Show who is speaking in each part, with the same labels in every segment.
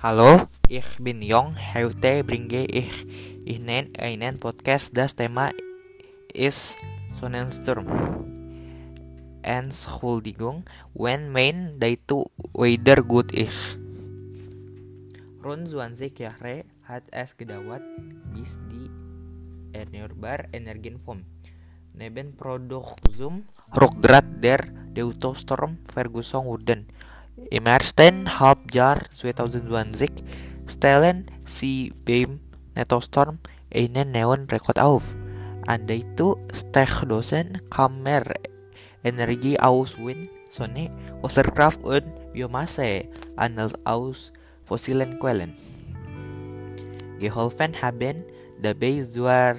Speaker 1: Hallo, ich bin Jong. Heute bringe ich Ihnen einen Podcast. Das Thema ist Sonnensturm. Entschuldigung, when mein to weather good ich. Rund 20 Jahre hat es gedauert, bis die erneuerbare Energienform neben Produktion Rückgrat der Deutstorm Ferguson wurden. Im ersten Halbjahr 2020 stellen sie beim Nettostorm einen neuen Rekord auf. Anda itu Steckdosen Kammer Energie aus Wind, Sonne, Wasserkraft und Biomasse, anders aus fossilen Quellen. Geholfen haben dabei zwar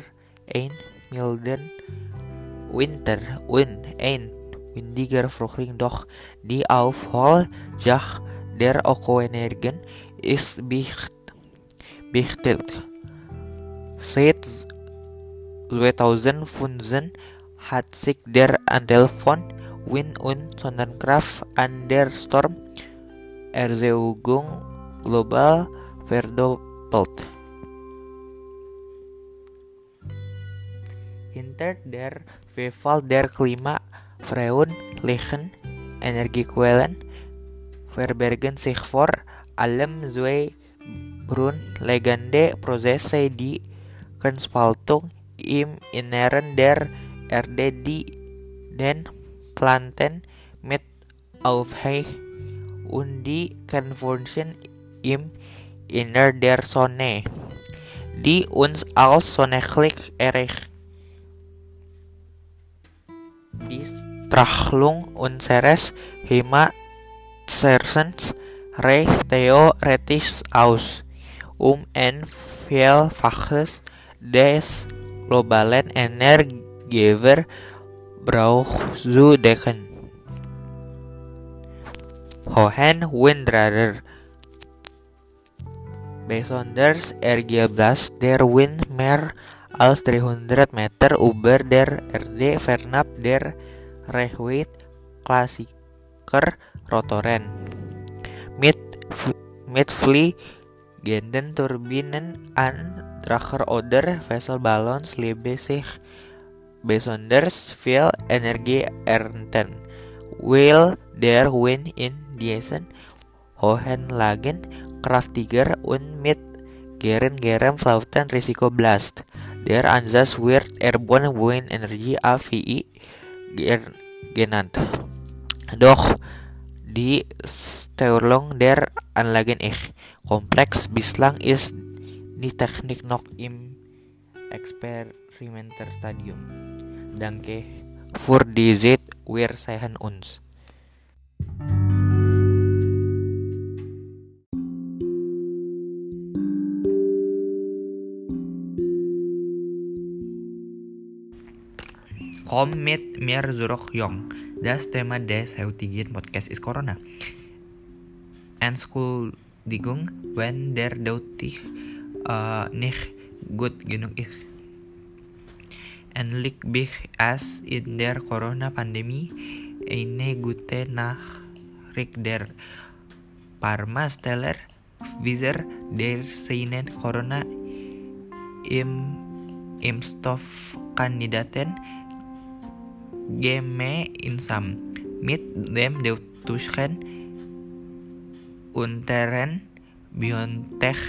Speaker 1: ein milden Winter und ein windiger Frühling, doch die Aufholung der Ökoenergien ist wichtig. Seit 2015 hat sich der Anteil von Wind- und Sonnenkraft an der Stormerzeugung global verdoppelt. Hinter der Vielfalt der Klimaveränderlichen Energiequellen verbergen sich vor allem zwei grundlegende Prozesse, die Spaltung im Inneren der Erde die den Planten mit aufhält und die Konversion im Inner der Sonne, die uns als Sonnenlicht erreicht. Strahlung unseres Himmelsherzens reicht theoretisch aus, um ein Vielfaches des globalen Energieverbrauchs zu decken. Hohen Windradar Besonders Ergebnis der Wind mehr als 300 Meter über der Erde fernab der Reichweite Klassiker Rotoren. Mit, mit fliegenden Turbinen an Dracher oder Vesselballons liebe sich besonders viel Energie ernten. Will der Wind in diesen hohen Lagen kraftiger und mit geren-geren Flauten Risiko Blast. Der Ansatz wird Airborne Wind Energy AVI genannt. Doch die Steuerung der Anlagen ich kompleks bislang ist die Technik noch im Experimenterstadium. Danke für diese wir sehen uns. Komm mit mir zurück jong. Das Thema des heutigen Podcast ist Corona. Entschuldigung, wenn der deutlich uh, nicht gut genug ist. Endlich big as in der Corona-Pandemie eine gute Nachricht der Parmasteller Pfizer der seinen Corona im Impfstoffkandidaten Geme insam mit dem deutschen Unteren Biontech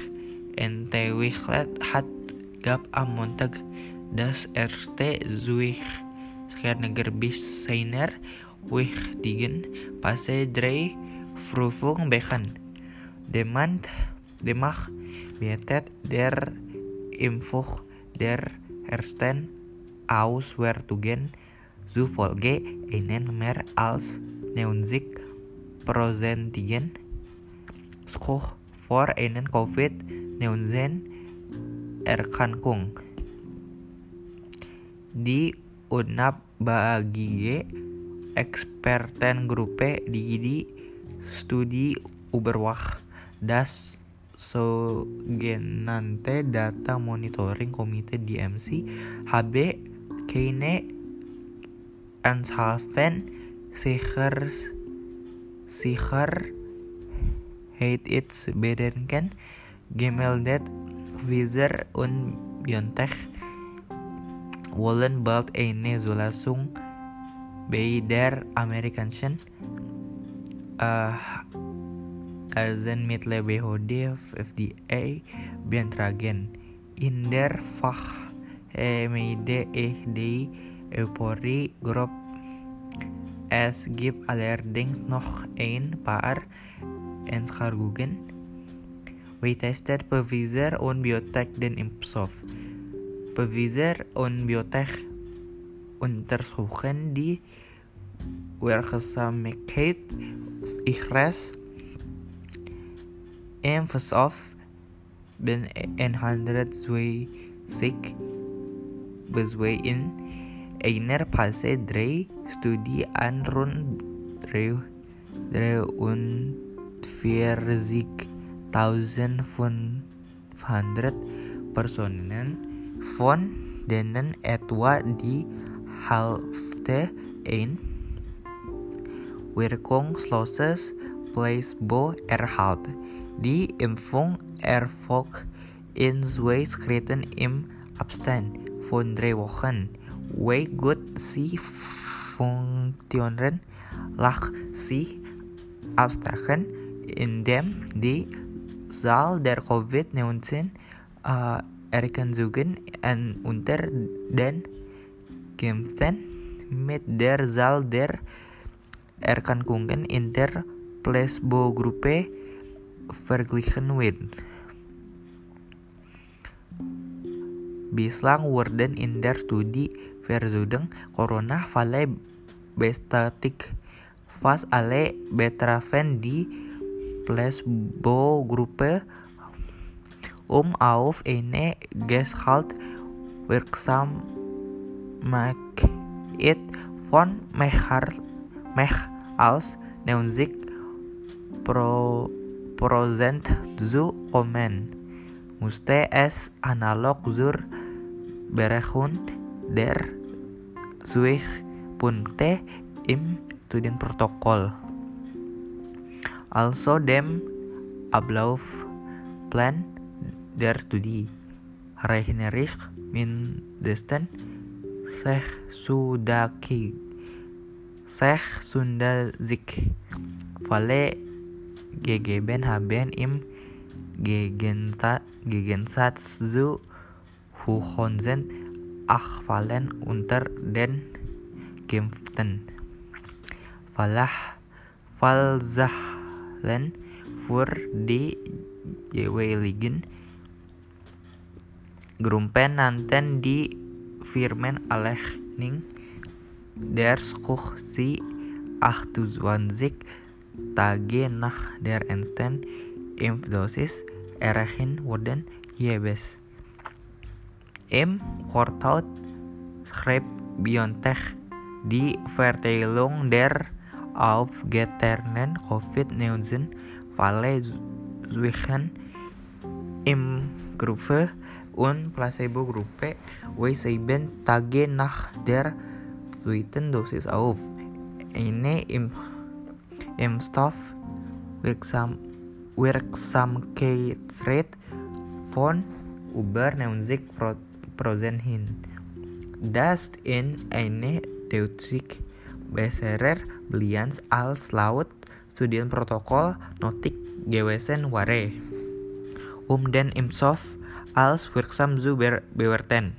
Speaker 1: entwickelt hat gab am Montag das erste Zwischenlager bis seiner wichtigen Phase 3 Prüfung bekannt. Demand demach bietet der Impfung der ersten Auswertungen zufolge einen mehr als 90 Prozentigen Schutz vor einen Covid-19 Erkrankung. Die UNAP bagi Expertengruppe die die studi Uberwach das sogenannte Data Monitoring Komite DMC HB keine Anshafen sicher sicher hat its bedenken gemeldet Pfizer und BioNTech wollen bald eine Zulassung bei der amerikanischen uh, Arzneimittelbehörde FDA beantragen. In der Fachmeide ich die Euphorie grob Es gibt allerdings noch ein paar Einschränkungen. We tested Pfizer und Biotech den Impfstoff. Pfizer und Biotech untersuchen die Wirksamkeit ihres Impfstoffs ben 120 bezwe in einer Phase 3 Studie an rund 43.500 Personen von denen etwa die Hälfte ein Wirkungsloses Placebo erhalt. Die Impfung erfolgt in zwei Schritten im Abstand von drei Wochen. Wie gut sie funktionieren, lässt sich abstrahen, indem die Zahl der COVID-19 uh, Erkrankungen unter den Geimpften mit der Zahl der Erkrankungen in der Placebo-Gruppe verglichen wird. Bislang wurden in der Studie versuchten Corona-Falle Bestatik fast alle betrafen die Placebo-Gruppe, um auf eine Geshalt Wirksamkeit von mehr als 90 Prozent zu kommen. Musste es analog zur Berechnung der Punkte im Studienprotokoll. Also dem Ablaufplan der Studie. Rechnerich mindestens sechsundaki sechsundazik Falle gegeben haben im Gegensatz zu Huchonsen Achfallen unter den Geimpften. Falah Falzahlen für die jeweiligen Gruppen nannten die Firmen Alechning der Skuch sie 28 Tage nach der ersten Impfdosis erreichen wurden jeweils. Im Quartal schreibt BioNTech die Verteilung der aufgetragenen COVID-19 Fälle zwischen Impfgruppe und Placebo-Gruppe wie sieben Tage nach der zweiten Dosis auf. Eine Impfstoff wirksam Wirksamkeitsrate von über 90 Prozent hin. Das in eine deutlich bessere Bilanz als laut Studienprotokoll notik gewesen ware. Um den Impfstoff als wirksam zu bewerten.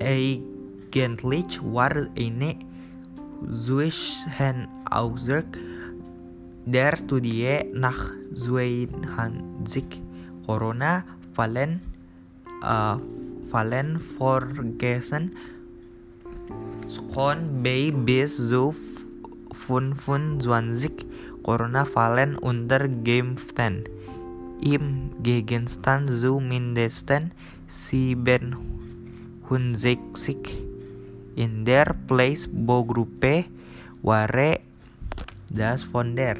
Speaker 1: Eigentlich war eine Zwischenausdruck der Studie nach 22 Corona-Fällen uh, Fallen vergessen Skon bei bis zu 25 Corona-Fallen unter Geimpften. Im Gegenstand zu mindestens 67 in der Placebo-Gruppe ware das von der.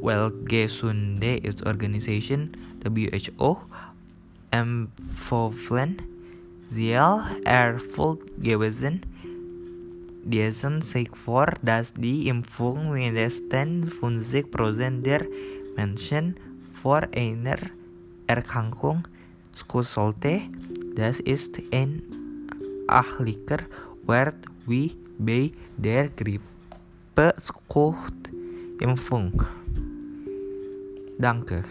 Speaker 1: Weltgesundheitsorganisation WHO empfohlen, sie erfolgt gewesen diesen sig for dass die Impfung mindestens 50% der Menschen vor einer Erkrankung sollte. Das ist ein achlicher Wert wie bei der Grippe Impfung. Danke.